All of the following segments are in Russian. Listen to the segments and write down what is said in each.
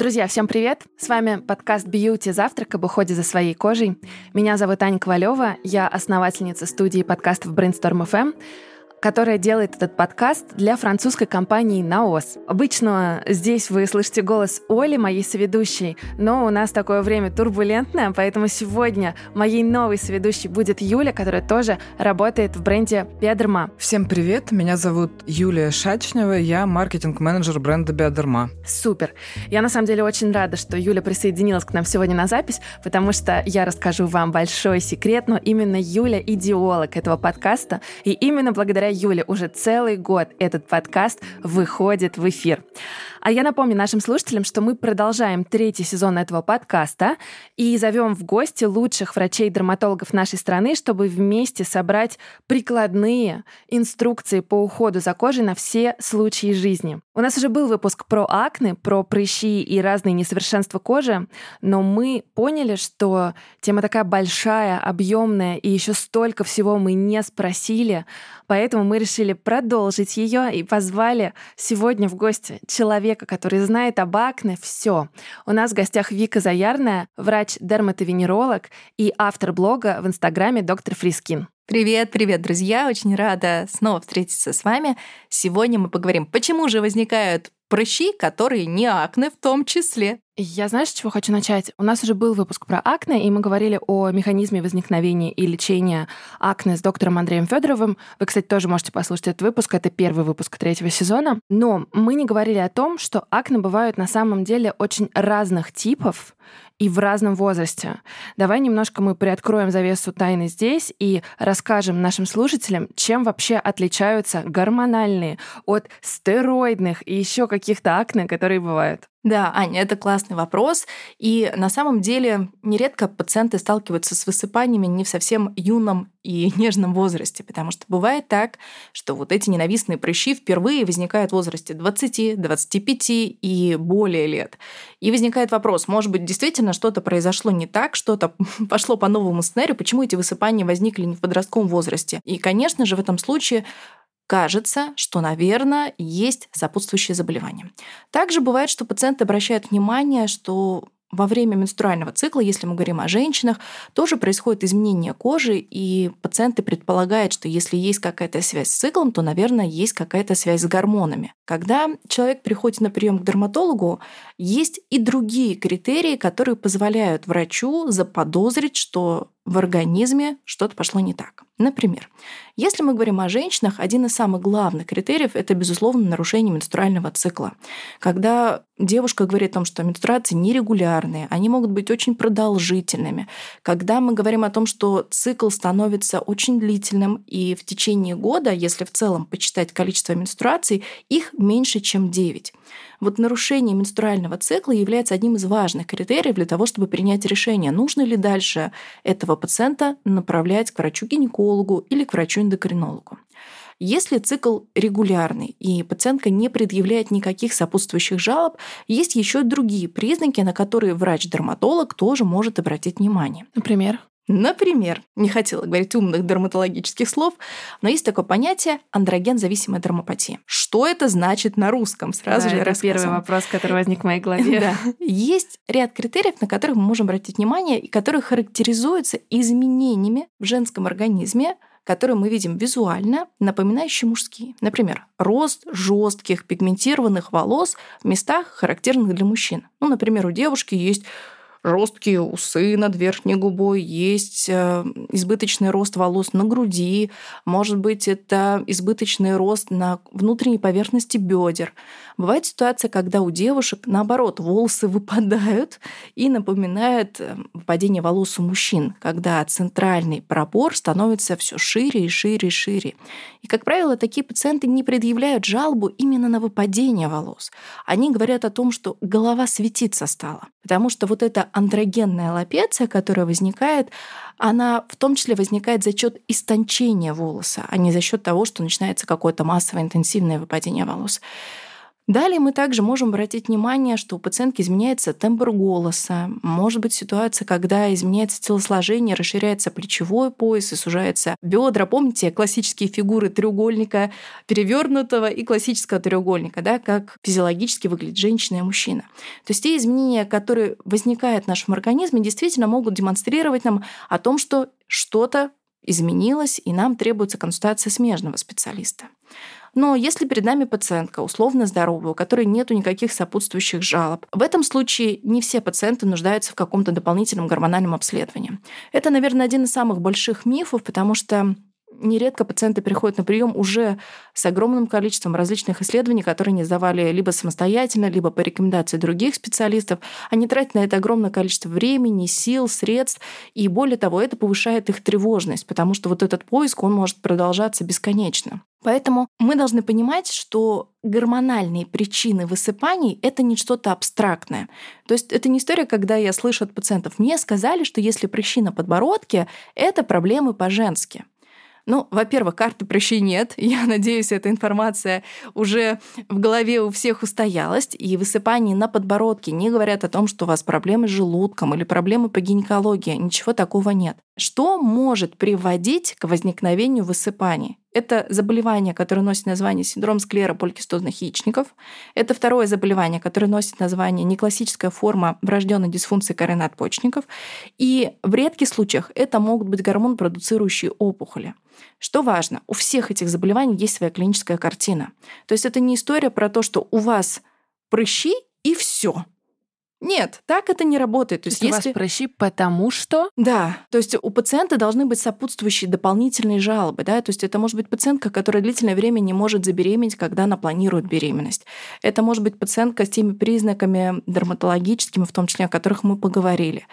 Друзья, всем привет! С вами подкаст «Бьюти. Завтрак об уходе за своей кожей». Меня зовут Аня Ковалева, я основательница студии подкастов Brainstorm FM, которая делает этот подкаст для французской компании «Наос». Обычно здесь вы слышите голос Оли, моей соведущей, но у нас такое время турбулентное, поэтому сегодня моей новой соведущей будет Юля, которая тоже работает в бренде Биодерма. Всем привет, меня зовут Юлия Шачнева, я маркетинг-менеджер бренда Биодерма. Супер. Я на самом деле очень рада, что Юля присоединилась к нам сегодня на запись, потому что я расскажу вам большой секрет, но именно Юля идеолог этого подкаста, и именно благодаря Юля уже целый год этот подкаст выходит в эфир. А я напомню нашим слушателям, что мы продолжаем третий сезон этого подкаста и зовем в гости лучших врачей-дерматологов нашей страны, чтобы вместе собрать прикладные инструкции по уходу за кожей на все случаи жизни. У нас уже был выпуск про акне, про прыщи и разные несовершенства кожи, но мы поняли, что тема такая большая, объемная, и еще столько всего мы не спросили, поэтому мы решили продолжить ее и позвали сегодня в гости человека, который знает об акне все. У нас в гостях Вика Заярная, врач-дерматовенеролог и автор блога в Инстаграме «Доктор Фрискин». Привет, привет, друзья! Очень рада снова встретиться с вами. Сегодня мы поговорим, почему же возникают прыщи, которые не акне в том числе. Я знаешь, с чего хочу начать? У нас уже был выпуск про акне, и мы говорили о механизме возникновения и лечения акне с доктором Андреем Федоровым. Вы, кстати, тоже можете послушать этот выпуск, это первый выпуск третьего сезона. Но мы не говорили о том, что акне бывают на самом деле очень разных типов, и в разном возрасте. Давай немножко мы приоткроем завесу тайны здесь и расскажем нашим слушателям, чем вообще отличаются гормональные от стероидных и еще каких-то акне, которые бывают. Да, Аня, это классный вопрос. И на самом деле нередко пациенты сталкиваются с высыпаниями не в совсем юном и нежном возрасте, потому что бывает так, что вот эти ненавистные прыщи впервые возникают в возрасте 20, 25 и более лет. И возникает вопрос, может быть, действительно что-то произошло не так, что-то пошло по новому сценарию, почему эти высыпания возникли не в подростковом возрасте. И, конечно же, в этом случае кажется, что, наверное, есть сопутствующие заболевания. Также бывает, что пациенты обращают внимание, что во время менструального цикла, если мы говорим о женщинах, тоже происходит изменение кожи, и пациенты предполагают, что если есть какая-то связь с циклом, то, наверное, есть какая-то связь с гормонами. Когда человек приходит на прием к дерматологу, есть и другие критерии, которые позволяют врачу заподозрить, что в организме что-то пошло не так. Например, если мы говорим о женщинах, один из самых главных критериев – это, безусловно, нарушение менструального цикла. Когда девушка говорит о том, что менструации нерегулярные, они могут быть очень продолжительными. Когда мы говорим о том, что цикл становится очень длительным, и в течение года, если в целом почитать количество менструаций, их меньше, чем 9. Вот нарушение менструального цикла является одним из важных критериев для того, чтобы принять решение, нужно ли дальше этого пациента направлять к врачу-гинекологу или к врачу-эндокринологу. Если цикл регулярный и пациентка не предъявляет никаких сопутствующих жалоб, есть еще другие признаки, на которые врач-дерматолог тоже может обратить внимание. Например? Например, не хотела говорить умных дерматологических слов, но есть такое понятие андроген-зависимая дермопатия. Что это значит на русском? Сразу да, же это первый вопрос, который возник в моей голове. Да. Есть ряд критериев, на которые мы можем обратить внимание, и которые характеризуются изменениями в женском организме, которые мы видим визуально, напоминающие мужские. Например, рост жестких пигментированных волос в местах, характерных для мужчин. Ну, например, у девушки есть жесткие усы над верхней губой, есть э, избыточный рост волос на груди, может быть, это избыточный рост на внутренней поверхности бедер. Бывает ситуация, когда у девушек, наоборот, волосы выпадают и напоминает э, выпадение волос у мужчин, когда центральный пробор становится все шире и шире и шире. И, как правило, такие пациенты не предъявляют жалобу именно на выпадение волос. Они говорят о том, что голова светиться стала. Потому что вот эта андрогенная лапеция, которая возникает, она в том числе возникает за счет истончения волоса, а не за счет того, что начинается какое-то массовое интенсивное выпадение волос. Далее мы также можем обратить внимание, что у пациентки изменяется тембр голоса. Может быть ситуация, когда изменяется телосложение, расширяется плечевой пояс и сужается бедра. Помните классические фигуры треугольника перевернутого и классического треугольника, да, как физиологически выглядит женщина и мужчина. То есть те изменения, которые возникают в нашем организме, действительно могут демонстрировать нам о том, что что-то изменилось, и нам требуется консультация смежного специалиста. Но если перед нами пациентка условно здоровая, у которой нет никаких сопутствующих жалоб, в этом случае не все пациенты нуждаются в каком-то дополнительном гормональном обследовании. Это, наверное, один из самых больших мифов, потому что нередко пациенты приходят на прием уже с огромным количеством различных исследований, которые они сдавали либо самостоятельно, либо по рекомендации других специалистов. Они тратят на это огромное количество времени, сил, средств, и более того, это повышает их тревожность, потому что вот этот поиск, он может продолжаться бесконечно. Поэтому мы должны понимать, что гормональные причины высыпаний — это не что-то абстрактное. То есть это не история, когда я слышу от пациентов, мне сказали, что если прыщи на подбородке, это проблемы по-женски. Ну, во-первых, карты прыщей нет. Я надеюсь, эта информация уже в голове у всех устоялась. И высыпания на подбородке не говорят о том, что у вас проблемы с желудком или проблемы по гинекологии. Ничего такого нет. Что может приводить к возникновению высыпаний? Это заболевание, которое носит название синдром склера поликистозных яичников. Это второе заболевание, которое носит название неклассическая форма врожденной дисфункции коры надпочечников. И в редких случаях это могут быть гормон, продуцирующие опухоли. Что важно, у всех этих заболеваний есть своя клиническая картина. То есть это не история про то, что у вас прыщи и все. Нет, так это не работает. То есть, если... вас прыщи потому что... Да, то есть у пациента должны быть сопутствующие дополнительные жалобы, да, то есть это может быть пациентка, которая длительное время не может забеременеть, когда она планирует беременность. Это может быть пациентка с теми признаками дерматологическими, в том числе, о которых мы поговорили.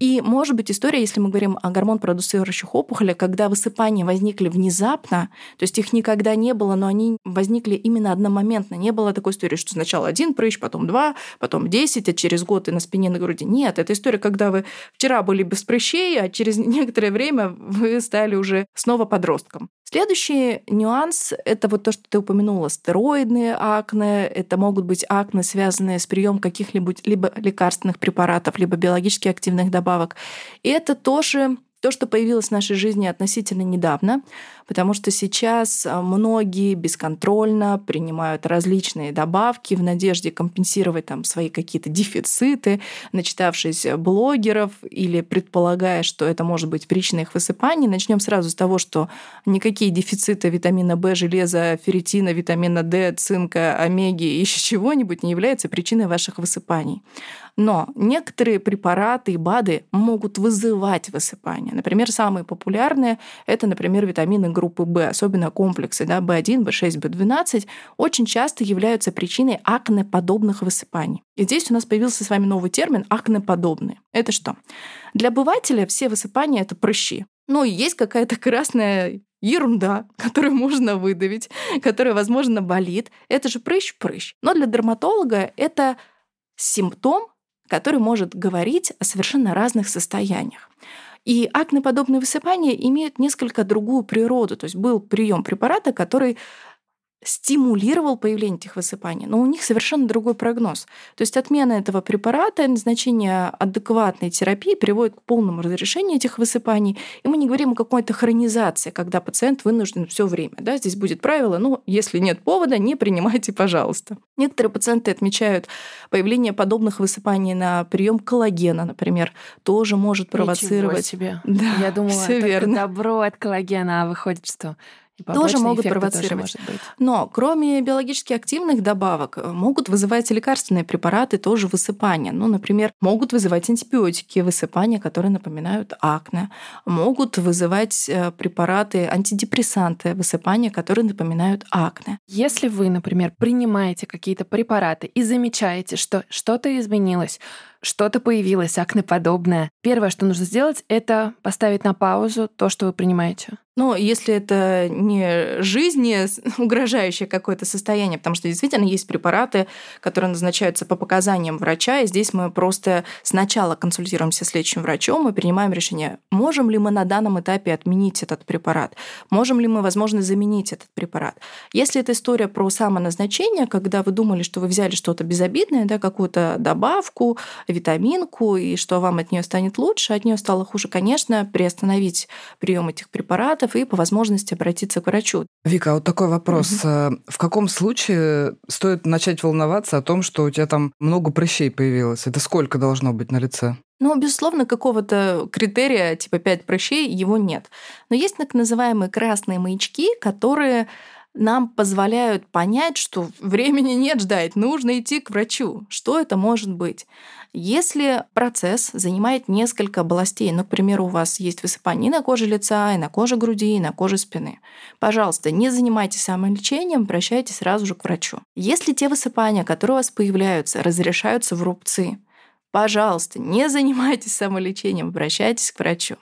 И может быть история, если мы говорим о гормон продуцирующих опухолях, когда высыпания возникли внезапно, то есть их никогда не было, но они возникли именно одномоментно. Не было такой истории, что сначала один прыщ, потом два, потом десять, а через год и на спине, на груди. Нет, это история, когда вы вчера были без прыщей, а через некоторое время вы стали уже снова подростком. Следующий нюанс – это вот то, что ты упомянула, стероидные акне. Это могут быть акне, связанные с приемом каких-либо либо лекарственных препаратов, либо биологически активных добавок. И это тоже то, что появилось в нашей жизни относительно недавно, потому что сейчас а, многие бесконтрольно принимают различные добавки в надежде компенсировать там свои какие-то дефициты, начитавшись блогеров или предполагая, что это может быть причиной их высыпаний. Начнем сразу с того, что никакие дефициты витамина В, железа, ферритина, витамина D, цинка, омеги и еще чего-нибудь не являются причиной ваших высыпаний. Но некоторые препараты и БАДы могут вызывать высыпание. Например, самые популярные – это, например, витамины группы В, особенно комплексы да, В1, В6, В12, очень часто являются причиной акнеподобных высыпаний. И здесь у нас появился с вами новый термин – акнеподобные. Это что? Для обывателя все высыпания – это прыщи. Ну, и есть какая-то красная ерунда, которую можно выдавить, которая, возможно, болит. Это же прыщ-прыщ. Но для дерматолога это симптом, который может говорить о совершенно разных состояниях. И акнеподобные высыпания имеют несколько другую природу. То есть был прием препарата, который стимулировал появление этих высыпаний, но у них совершенно другой прогноз. То есть отмена этого препарата, назначение адекватной терапии приводит к полному разрешению этих высыпаний. И мы не говорим о какой-то хронизации, когда пациент вынужден все время. Да? Здесь будет правило, ну, если нет повода, не принимайте, пожалуйста. Некоторые пациенты отмечают появление подобных высыпаний на прием коллагена, например, тоже может провоцировать. Ничего себе. Да, Я думала, все верно. добро от коллагена, а выходит, что тоже могут провоцировать. Тоже. Но кроме биологически активных добавок э, могут вызывать лекарственные препараты тоже высыпания. Ну, например, могут вызывать антибиотики высыпания, которые напоминают акне. Могут вызывать э, препараты антидепрессанты высыпания, которые напоминают акне. Если вы, например, принимаете какие-то препараты и замечаете, что что-то изменилось, что-то появилось акнеподобное, первое, что нужно сделать, это поставить на паузу то, что вы принимаете. Но если это не жизни угрожающее какое-то состояние, потому что действительно есть препараты, которые назначаются по показаниям врача, и здесь мы просто сначала консультируемся с лечащим врачом и принимаем решение, можем ли мы на данном этапе отменить этот препарат, можем ли мы, возможно, заменить этот препарат. Если это история про самоназначение, когда вы думали, что вы взяли что-то безобидное, да, какую-то добавку, витаминку, и что вам от нее станет лучше, от нее стало хуже, конечно, приостановить прием этих препаратов, пациентов и по возможности обратиться к врачу. Вика, а вот такой вопрос. Угу. В каком случае стоит начать волноваться о том, что у тебя там много прыщей появилось? Это сколько должно быть на лице? Ну, безусловно, какого-то критерия, типа 5 прыщей, его нет. Но есть так называемые красные маячки, которые нам позволяют понять, что времени нет ждать, нужно идти к врачу. Что это может быть? Если процесс занимает несколько областей, ну, к примеру, у вас есть высыпание и на коже лица, и на коже груди, и на коже спины, пожалуйста, не занимайтесь самолечением, обращайтесь сразу же к врачу. Если те высыпания, которые у вас появляются, разрешаются в рубцы, пожалуйста, не занимайтесь самолечением, обращайтесь к врачу.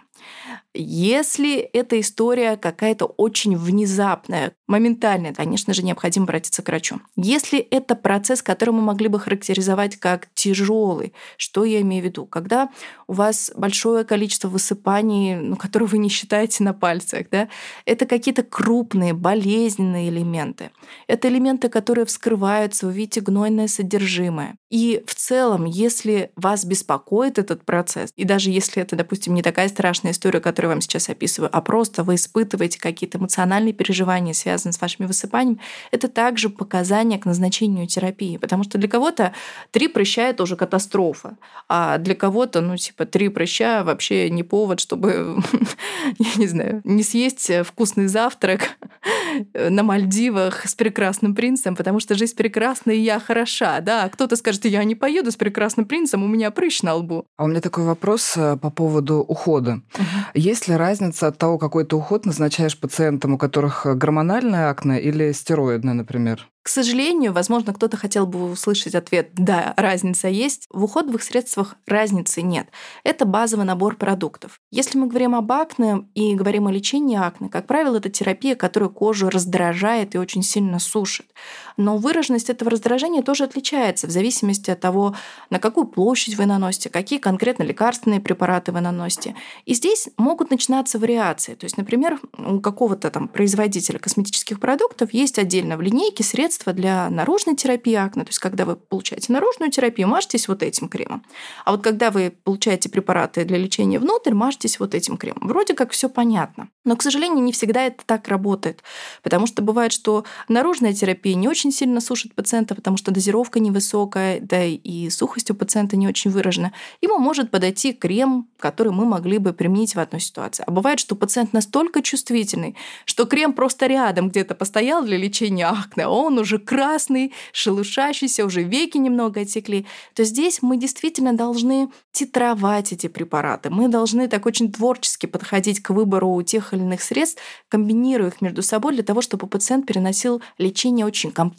Если эта история какая-то очень внезапная, моментальная, конечно же, необходимо обратиться к врачу. Если это процесс, который мы могли бы характеризовать как тяжелый, что я имею в виду? Когда у вас большое количество высыпаний, ну, которые вы не считаете на пальцах, да, это какие-то крупные, болезненные элементы. Это элементы, которые вскрываются, вы видите гнойное содержимое. И в целом, если вас беспокоит этот процесс, и даже если это, допустим, не такая страшная история, которая которую вам сейчас описываю, а просто вы испытываете какие-то эмоциональные переживания, связанные с вашими высыпаниями, это также показания к назначению терапии. Потому что для кого-то три прыща — это уже катастрофа, а для кого-то, ну, типа, три прыща вообще не повод, чтобы, я не знаю, не съесть вкусный завтрак на Мальдивах с прекрасным принцем, потому что жизнь прекрасна, и я хороша, да. А кто-то скажет, я не поеду с прекрасным принцем, у меня прыщ на лбу. А у меня такой вопрос э, по поводу ухода. Угу. Есть ли разница от того, какой ты уход назначаешь пациентам, у которых гормональная акне или стероидная, например? К сожалению, возможно, кто-то хотел бы услышать ответ «да, разница есть». В уходовых средствах разницы нет. Это базовый набор продуктов. Если мы говорим об акне и говорим о лечении акне, как правило, это терапия, которая кожу раздражает и очень сильно сушит. Но выраженность этого раздражения тоже отличается в зависимости от того, на какую площадь вы наносите, какие конкретно лекарственные препараты вы наносите. И здесь могут начинаться вариации. То есть, например, у какого-то там производителя косметических продуктов есть отдельно в линейке средства для наружной терапии акне. То есть, когда вы получаете наружную терапию, мажьтесь вот этим кремом. А вот когда вы получаете препараты для лечения внутрь, мажьтесь вот этим кремом. Вроде как все понятно. Но, к сожалению, не всегда это так работает. Потому что бывает, что наружная терапия не очень сильно сушит пациента, потому что дозировка невысокая, да и сухость у пациента не очень выражена. Ему может подойти крем, который мы могли бы применить в одной ситуации. А бывает, что пациент настолько чувствительный, что крем просто рядом где-то постоял для лечения акне, а он уже красный, шелушащийся, уже веки немного отекли, то здесь мы действительно должны титровать эти препараты. Мы должны так очень творчески подходить к выбору тех или иных средств, комбинируя их между собой для того, чтобы пациент переносил лечение очень комфортно.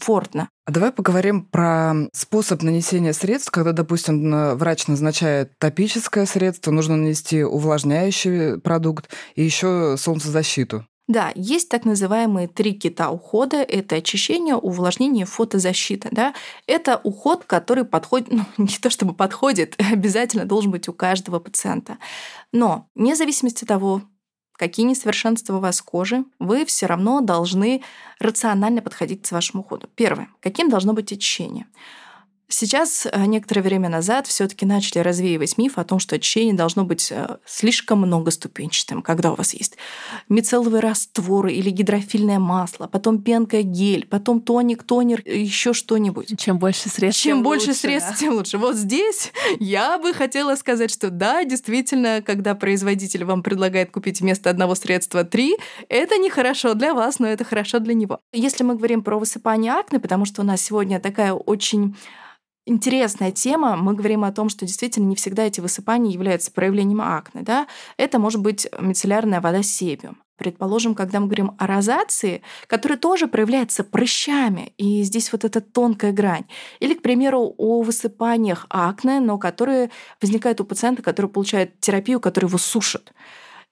А давай поговорим про способ нанесения средств, когда, допустим, врач назначает топическое средство, нужно нанести увлажняющий продукт и еще солнцезащиту. Да, есть так называемые три кита ухода. Это очищение, увлажнение, фотозащита. Да? Это уход, который подходит, ну, не то чтобы подходит, обязательно должен быть у каждого пациента. Но вне зависимости от того, какие несовершенства у вас кожи, вы все равно должны рационально подходить к вашему уходу. Первое. Каким должно быть очищение? Сейчас, э, некоторое время назад, все таки начали развеивать миф о том, что очищение должно быть э, слишком многоступенчатым, когда у вас есть мицелловые растворы или гидрофильное масло, потом пенка, гель, потом тоник, тонер, еще что-нибудь. Чем больше средств, Чем тем больше лучше, средств, да. тем лучше. Вот здесь я бы хотела сказать, что да, действительно, когда производитель вам предлагает купить вместо одного средства три, это нехорошо для вас, но это хорошо для него. Если мы говорим про высыпание акне, потому что у нас сегодня такая очень интересная тема. Мы говорим о том, что действительно не всегда эти высыпания являются проявлением акне. Да? Это может быть мицеллярная вода себиум. Предположим, когда мы говорим о розации, которая тоже проявляется прыщами, и здесь вот эта тонкая грань. Или, к примеру, о высыпаниях акне, но которые возникают у пациента, который получает терапию, которая его сушит.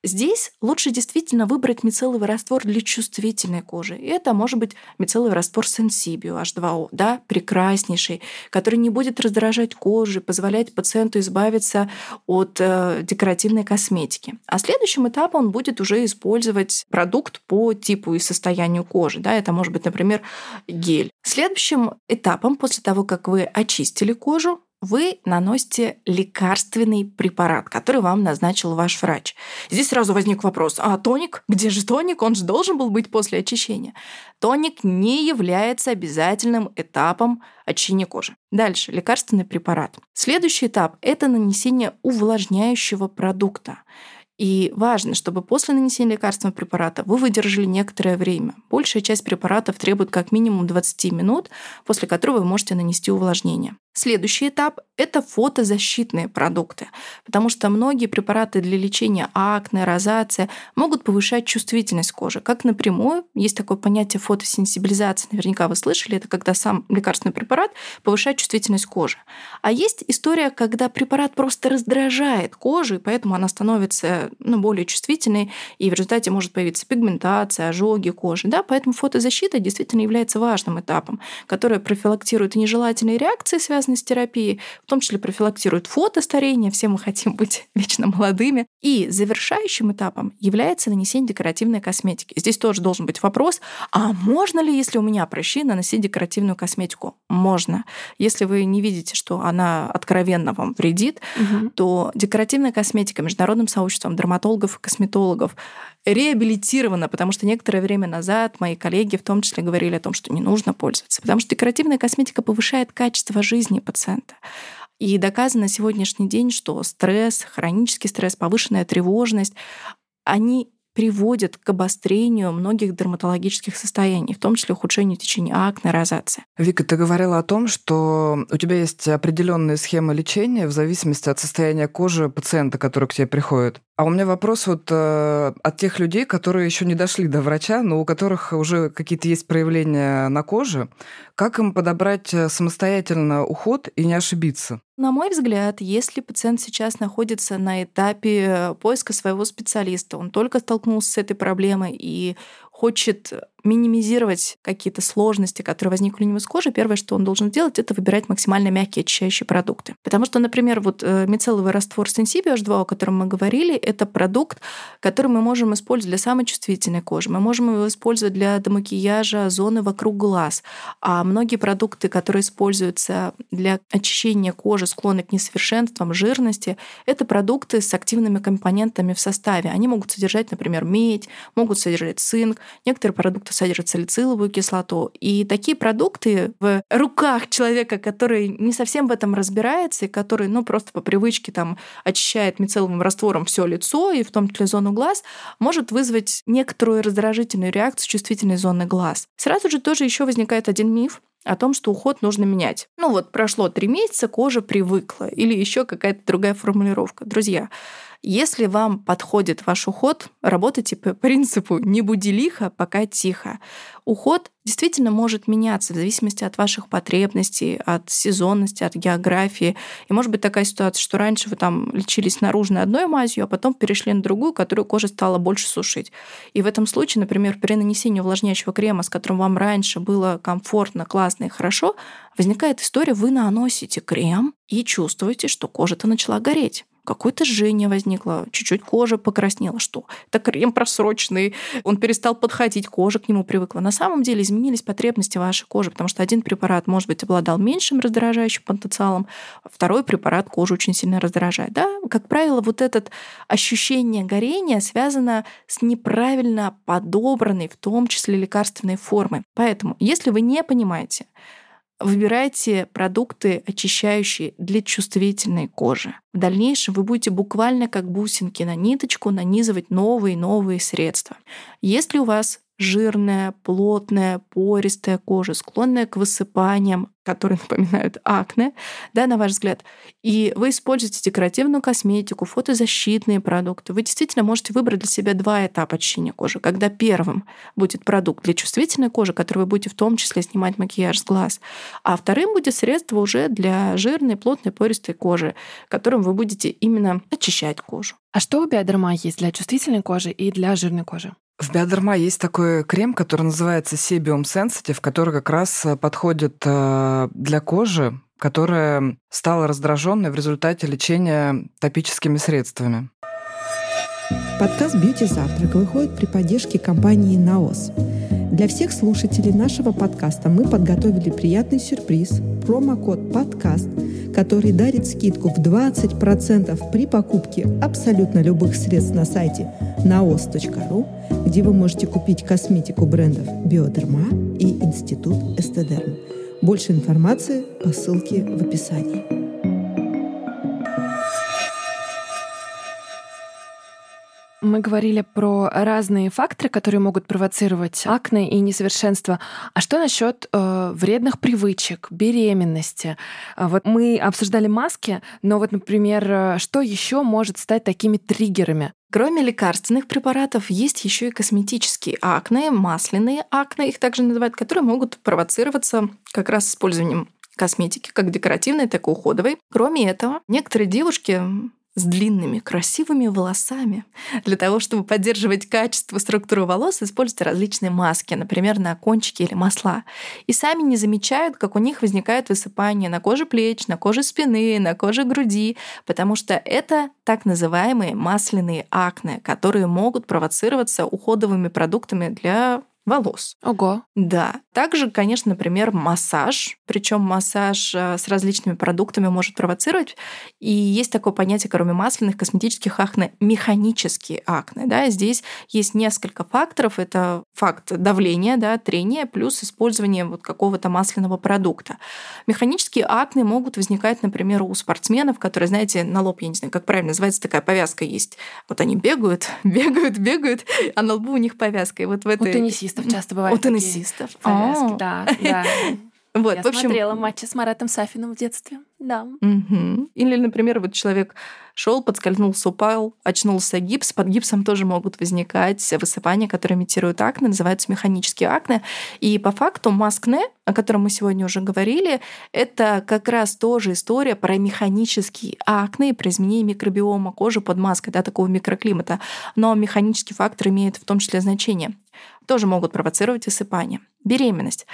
Здесь лучше действительно выбрать мицелловый раствор для чувствительной кожи. И это может быть мицелловый раствор Sensibio H2O, да, прекраснейший, который не будет раздражать кожу, позволять пациенту избавиться от э, декоративной косметики. А следующим этапом он будет уже использовать продукт по типу и состоянию кожи. Да, это может быть, например, гель. Следующим этапом после того, как вы очистили кожу, вы наносите лекарственный препарат, который вам назначил ваш врач. Здесь сразу возник вопрос, а тоник? Где же тоник? Он же должен был быть после очищения. Тоник не является обязательным этапом очищения кожи. Дальше, лекарственный препарат. Следующий этап – это нанесение увлажняющего продукта. И важно, чтобы после нанесения лекарственного препарата вы выдержали некоторое время. Большая часть препаратов требует как минимум 20 минут, после которого вы можете нанести увлажнение. Следующий этап – это фотозащитные продукты, потому что многие препараты для лечения акне, розации могут повышать чувствительность кожи. Как напрямую, есть такое понятие фотосенсибилизации, наверняка вы слышали, это когда сам лекарственный препарат повышает чувствительность кожи. А есть история, когда препарат просто раздражает кожу, и поэтому она становится ну, более чувствительной, и в результате может появиться пигментация, ожоги кожи. Да? Поэтому фотозащита действительно является важным этапом, который профилактирует нежелательные реакции, связанные связанные с терапией, в том числе профилактирует фотостарение, все мы хотим быть вечно молодыми. И завершающим этапом является нанесение декоративной косметики. Здесь тоже должен быть вопрос, а можно ли, если у меня прыщи, наносить декоративную косметику? Можно. Если вы не видите, что она откровенно вам вредит, угу. то декоративная косметика международным сообществом дерматологов и косметологов реабилитирована, потому что некоторое время назад мои коллеги в том числе говорили о том, что не нужно пользоваться, потому что декоративная косметика повышает качество жизни пациента. И доказано на сегодняшний день, что стресс, хронический стресс, повышенная тревожность, они приводит к обострению многих дерматологических состояний, в том числе ухудшению течения акне, розации. Вика, ты говорила о том, что у тебя есть определенные схемы лечения в зависимости от состояния кожи пациента, который к тебе приходит. А у меня вопрос вот э, от тех людей, которые еще не дошли до врача, но у которых уже какие-то есть проявления на коже. Как им подобрать э, самостоятельно уход и не ошибиться? На мой взгляд, если пациент сейчас находится на этапе э, поиска своего специалиста, он только столкнулся с этой проблемой и хочет минимизировать какие-то сложности, которые возникли у него с кожей, первое, что он должен сделать, это выбирать максимально мягкие очищающие продукты. Потому что, например, вот э, мицелловый раствор Sensibio H2, о котором мы говорили, это продукт, который мы можем использовать для самой чувствительной кожи. Мы можем его использовать для демакияжа зоны вокруг глаз. А многие продукты, которые используются для очищения кожи, склонны к несовершенствам, жирности, это продукты с активными компонентами в составе. Они могут содержать, например, медь, могут содержать цинк, некоторые продукты содержат салициловую кислоту. И такие продукты в руках человека, который не совсем в этом разбирается и который, ну, просто по привычке там очищает мицелловым раствором все лицо и в том числе зону глаз, может вызвать некоторую раздражительную реакцию чувствительной зоны глаз. Сразу же тоже еще возникает один миф, о том, что уход нужно менять. Ну вот прошло три месяца, кожа привыкла. Или еще какая-то другая формулировка. Друзья, если вам подходит ваш уход, работайте по принципу «не буди лихо, пока тихо». Уход действительно может меняться в зависимости от ваших потребностей, от сезонности, от географии. И может быть такая ситуация, что раньше вы там лечились наружной одной мазью, а потом перешли на другую, которую кожа стала больше сушить. И в этом случае, например, при нанесении увлажняющего крема, с которым вам раньше было комфортно, классно и хорошо, возникает история, вы наносите крем и чувствуете, что кожа-то начала гореть какое-то жжение возникло, чуть-чуть кожа покраснела. Что? Это крем просроченный, он перестал подходить, кожа к нему привыкла. На самом деле изменились потребности вашей кожи, потому что один препарат, может быть, обладал меньшим раздражающим потенциалом, а второй препарат кожу очень сильно раздражает. Да? Как правило, вот это ощущение горения связано с неправильно подобранной, в том числе лекарственной формой. Поэтому, если вы не понимаете, Выбирайте продукты, очищающие для чувствительной кожи. В дальнейшем вы будете буквально как бусинки на ниточку нанизывать новые и новые средства. Если у вас жирная, плотная, пористая кожа, склонная к высыпаниям, которые напоминают акне, да, на ваш взгляд, и вы используете декоративную косметику, фотозащитные продукты, вы действительно можете выбрать для себя два этапа очищения кожи. Когда первым будет продукт для чувствительной кожи, который вы будете в том числе снимать макияж с глаз, а вторым будет средство уже для жирной, плотной, пористой кожи, которым вы будете именно очищать кожу. А что у биодерма есть для чувствительной кожи и для жирной кожи? В Биодерма есть такой крем, который называется Sebium Sensitive, который как раз э, подходит э, для кожи, которая стала раздраженной в результате лечения топическими средствами. Подкаст «Бьюти Завтрак» выходит при поддержке компании «Наос». Для всех слушателей нашего подкаста мы подготовили приятный сюрприз – промокод «Подкаст», который дарит скидку в 20% при покупке абсолютно любых средств на сайте naos.ru, где вы можете купить косметику брендов «Биодерма» и «Институт Эстедерм». Больше информации по ссылке в описании. Мы говорили про разные факторы, которые могут провоцировать акне и несовершенство. А что насчет э, вредных привычек, беременности? А вот мы обсуждали маски, но вот, например, э, что еще может стать такими триггерами? Кроме лекарственных препаратов, есть еще и косметические акне, масляные акне, их также называют, которые могут провоцироваться как раз использованием косметики, как декоративной, так и уходовой. Кроме этого, некоторые девушки с длинными красивыми волосами. Для того, чтобы поддерживать качество, структуру волос, используют различные маски, например, на кончики или масла. И сами не замечают, как у них возникает высыпание на коже плеч, на коже спины, на коже груди, потому что это так называемые масляные акне, которые могут провоцироваться уходовыми продуктами для волос. Ого. Да. Также, конечно, например, массаж. Причем массаж э, с различными продуктами может провоцировать. И есть такое понятие, кроме масляных, косметических акне, механические акне. Да? Здесь есть несколько факторов. Это факт давления, да, трения, плюс использование вот какого-то масляного продукта. Механические акне могут возникать, например, у спортсменов, которые, знаете, на лоб, я не знаю, как правильно называется, такая повязка есть. Вот они бегают, бегают, бегают, а на лбу у них повязка. И вот в этой... У теннисистов теннисистов часто бывает. У теннисистов. Повязки, да, да. Вот, Я в общем... смотрела матчи с Маратом Сафиным в детстве. Да. Угу. Или, например, вот человек шел, подскользнулся, упал, очнулся гипс. Под гипсом тоже могут возникать высыпания, которые имитируют акне, называются механические акне. И по факту маскне, о котором мы сегодня уже говорили, это как раз тоже история про механические акне и про изменение микробиома кожи под маской, да, такого микроклимата. Но механический фактор имеет в том числе значение. Тоже могут провоцировать высыпание. Беременность.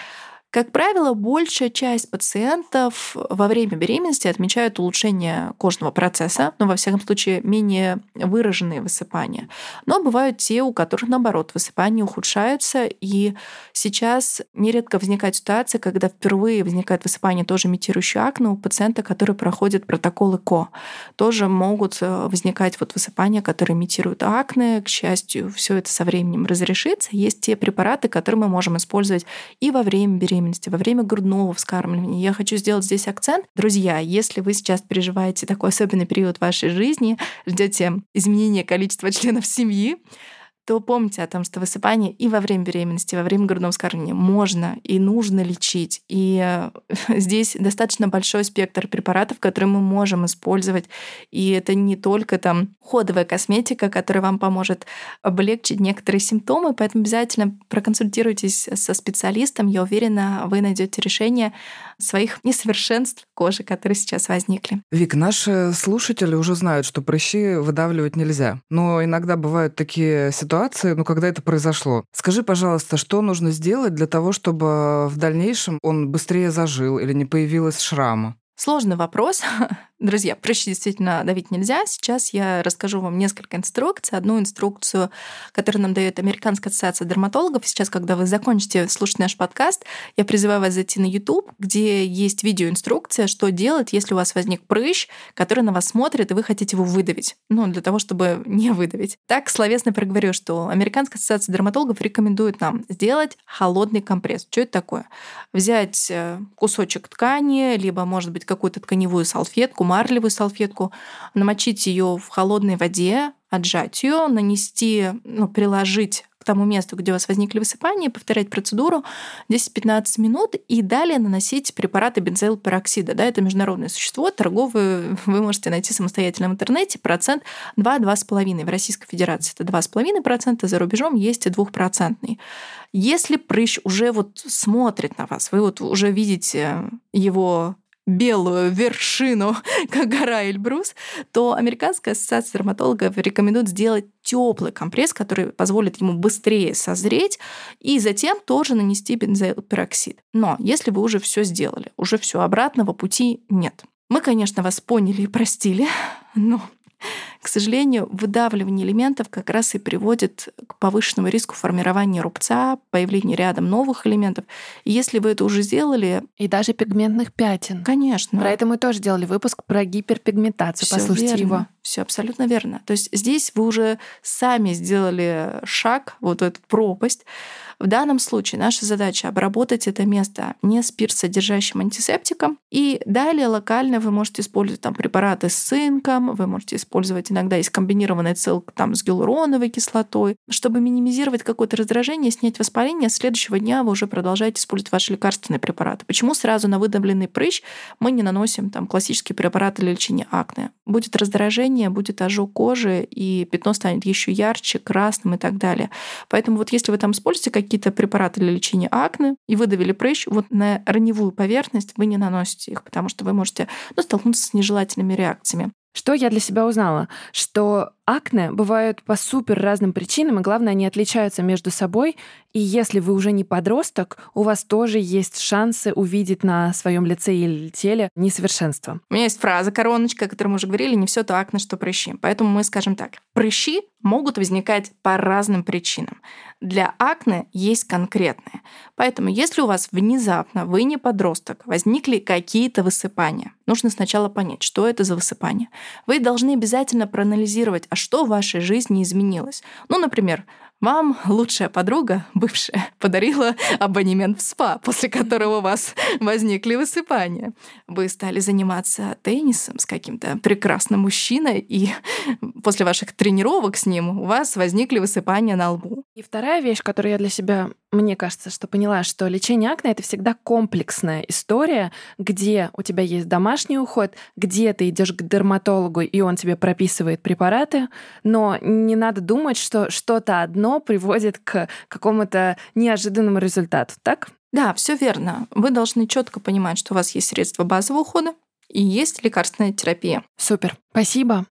Как правило, большая часть пациентов во время беременности отмечают улучшение кожного процесса, но, во всяком случае, менее выраженные высыпания. Но бывают те, у которых, наоборот, высыпания ухудшаются, и сейчас нередко возникает ситуация, когда впервые возникает высыпание, тоже имитирующее акне, у пациента, который проходит протокол ЭКО. Тоже могут э, возникать вот высыпания, которые имитируют акне. К счастью, все это со временем разрешится. Есть те препараты, которые мы можем использовать и во время беременности, беременности, во время грудного вскармливания. Я хочу сделать здесь акцент. Друзья, если вы сейчас переживаете такой особенный период вашей жизни, ждете изменения количества членов семьи, то помните о том, что высыпание и во время беременности, и во время грудного вскармливания можно и нужно лечить. И э, здесь достаточно большой спектр препаратов, которые мы можем использовать. И это не только там ходовая косметика, которая вам поможет облегчить некоторые симптомы, поэтому обязательно проконсультируйтесь со специалистом. Я уверена, вы найдете решение своих несовершенств кожи, которые сейчас возникли. Вик, наши слушатели уже знают, что прыщи выдавливать нельзя. Но иногда бывают такие ситуации, ну, когда это произошло. Скажи, пожалуйста, что нужно сделать для того, чтобы в дальнейшем он быстрее зажил или не появилось шрама? Сложный вопрос. Друзья, прыщи действительно давить нельзя. Сейчас я расскажу вам несколько инструкций. Одну инструкцию, которую нам дает Американская ассоциация дерматологов. Сейчас, когда вы закончите слушать наш подкаст, я призываю вас зайти на YouTube, где есть видеоинструкция, что делать, если у вас возник прыщ, который на вас смотрит, и вы хотите его выдавить. Ну, для того, чтобы не выдавить. Так словесно проговорю, что Американская ассоциация дерматологов рекомендует нам сделать холодный компресс. Что это такое? Взять э, кусочек ткани, либо, может быть, какую-то тканевую салфетку, марлевую салфетку, намочить ее в холодной воде, отжать ее, нанести, ну, приложить к тому месту, где у вас возникли высыпания, повторять процедуру 10-15 минут и далее наносить препараты бензоилпероксида. Да, это международное существо, торговые вы можете найти самостоятельно в интернете, процент 2-2,5. В Российской Федерации это 2,5%, за рубежом есть и 2%. Если прыщ уже вот смотрит на вас, вы вот уже видите его белую вершину, как гора Эльбрус, то Американская ассоциация дерматологов рекомендует сделать теплый компресс, который позволит ему быстрее созреть, и затем тоже нанести бензоилпероксид. Но если вы уже все сделали, уже все обратного пути нет. Мы, конечно, вас поняли и простили, но к сожалению, выдавливание элементов как раз и приводит к повышенному риску формирования рубца, появления рядом новых элементов. И если вы это уже сделали... И даже пигментных пятен. Конечно. Про это мы тоже делали выпуск про гиперпигментацию. Всё Послушайте верно. его. Все абсолютно верно. То есть здесь вы уже сами сделали шаг, вот эту пропасть, в данном случае наша задача обработать это место не спирт-содержащим антисептиком. И далее локально вы можете использовать там препараты с цинком, вы можете использовать иногда есть комбинированная ссылка там с гиалуроновой кислотой, чтобы минимизировать какое-то раздражение, снять воспаление, с следующего дня вы уже продолжаете использовать ваши лекарственные препараты. Почему сразу на выдавленный прыщ мы не наносим там классические препараты для лечения акне? Будет раздражение, будет ожог кожи, и пятно станет еще ярче, красным и так далее. Поэтому вот если вы там используете какие какие-то препараты для лечения акне и выдавили прыщ, вот на раневую поверхность вы не наносите их, потому что вы можете ну, столкнуться с нежелательными реакциями. Что я для себя узнала? Что акне бывают по супер разным причинам, и главное, они отличаются между собой. И если вы уже не подросток, у вас тоже есть шансы увидеть на своем лице или теле несовершенство. У меня есть фраза, короночка, о которой мы уже говорили, не все то акне, что прыщи. Поэтому мы скажем так. Прыщи могут возникать по разным причинам. Для акне есть конкретные. Поэтому если у вас внезапно, вы не подросток, возникли какие-то высыпания, нужно сначала понять, что это за высыпание. Вы должны обязательно проанализировать, а что в вашей жизни изменилось. Ну, например, вам лучшая подруга, бывшая, подарила абонемент в СПА, после которого у вас возникли высыпания. Вы стали заниматься теннисом с каким-то прекрасным мужчиной, и после ваших тренировок с ним у вас возникли высыпания на лбу. И вторая вещь, которую я для себя мне кажется, что поняла, что лечение акне это всегда комплексная история, где у тебя есть домашний уход, где ты идешь к дерматологу, и он тебе прописывает препараты, но не надо думать, что что-то одно приводит к какому-то неожиданному результату, так? Да, все верно. Вы должны четко понимать, что у вас есть средства базового ухода и есть лекарственная терапия. Супер. Спасибо.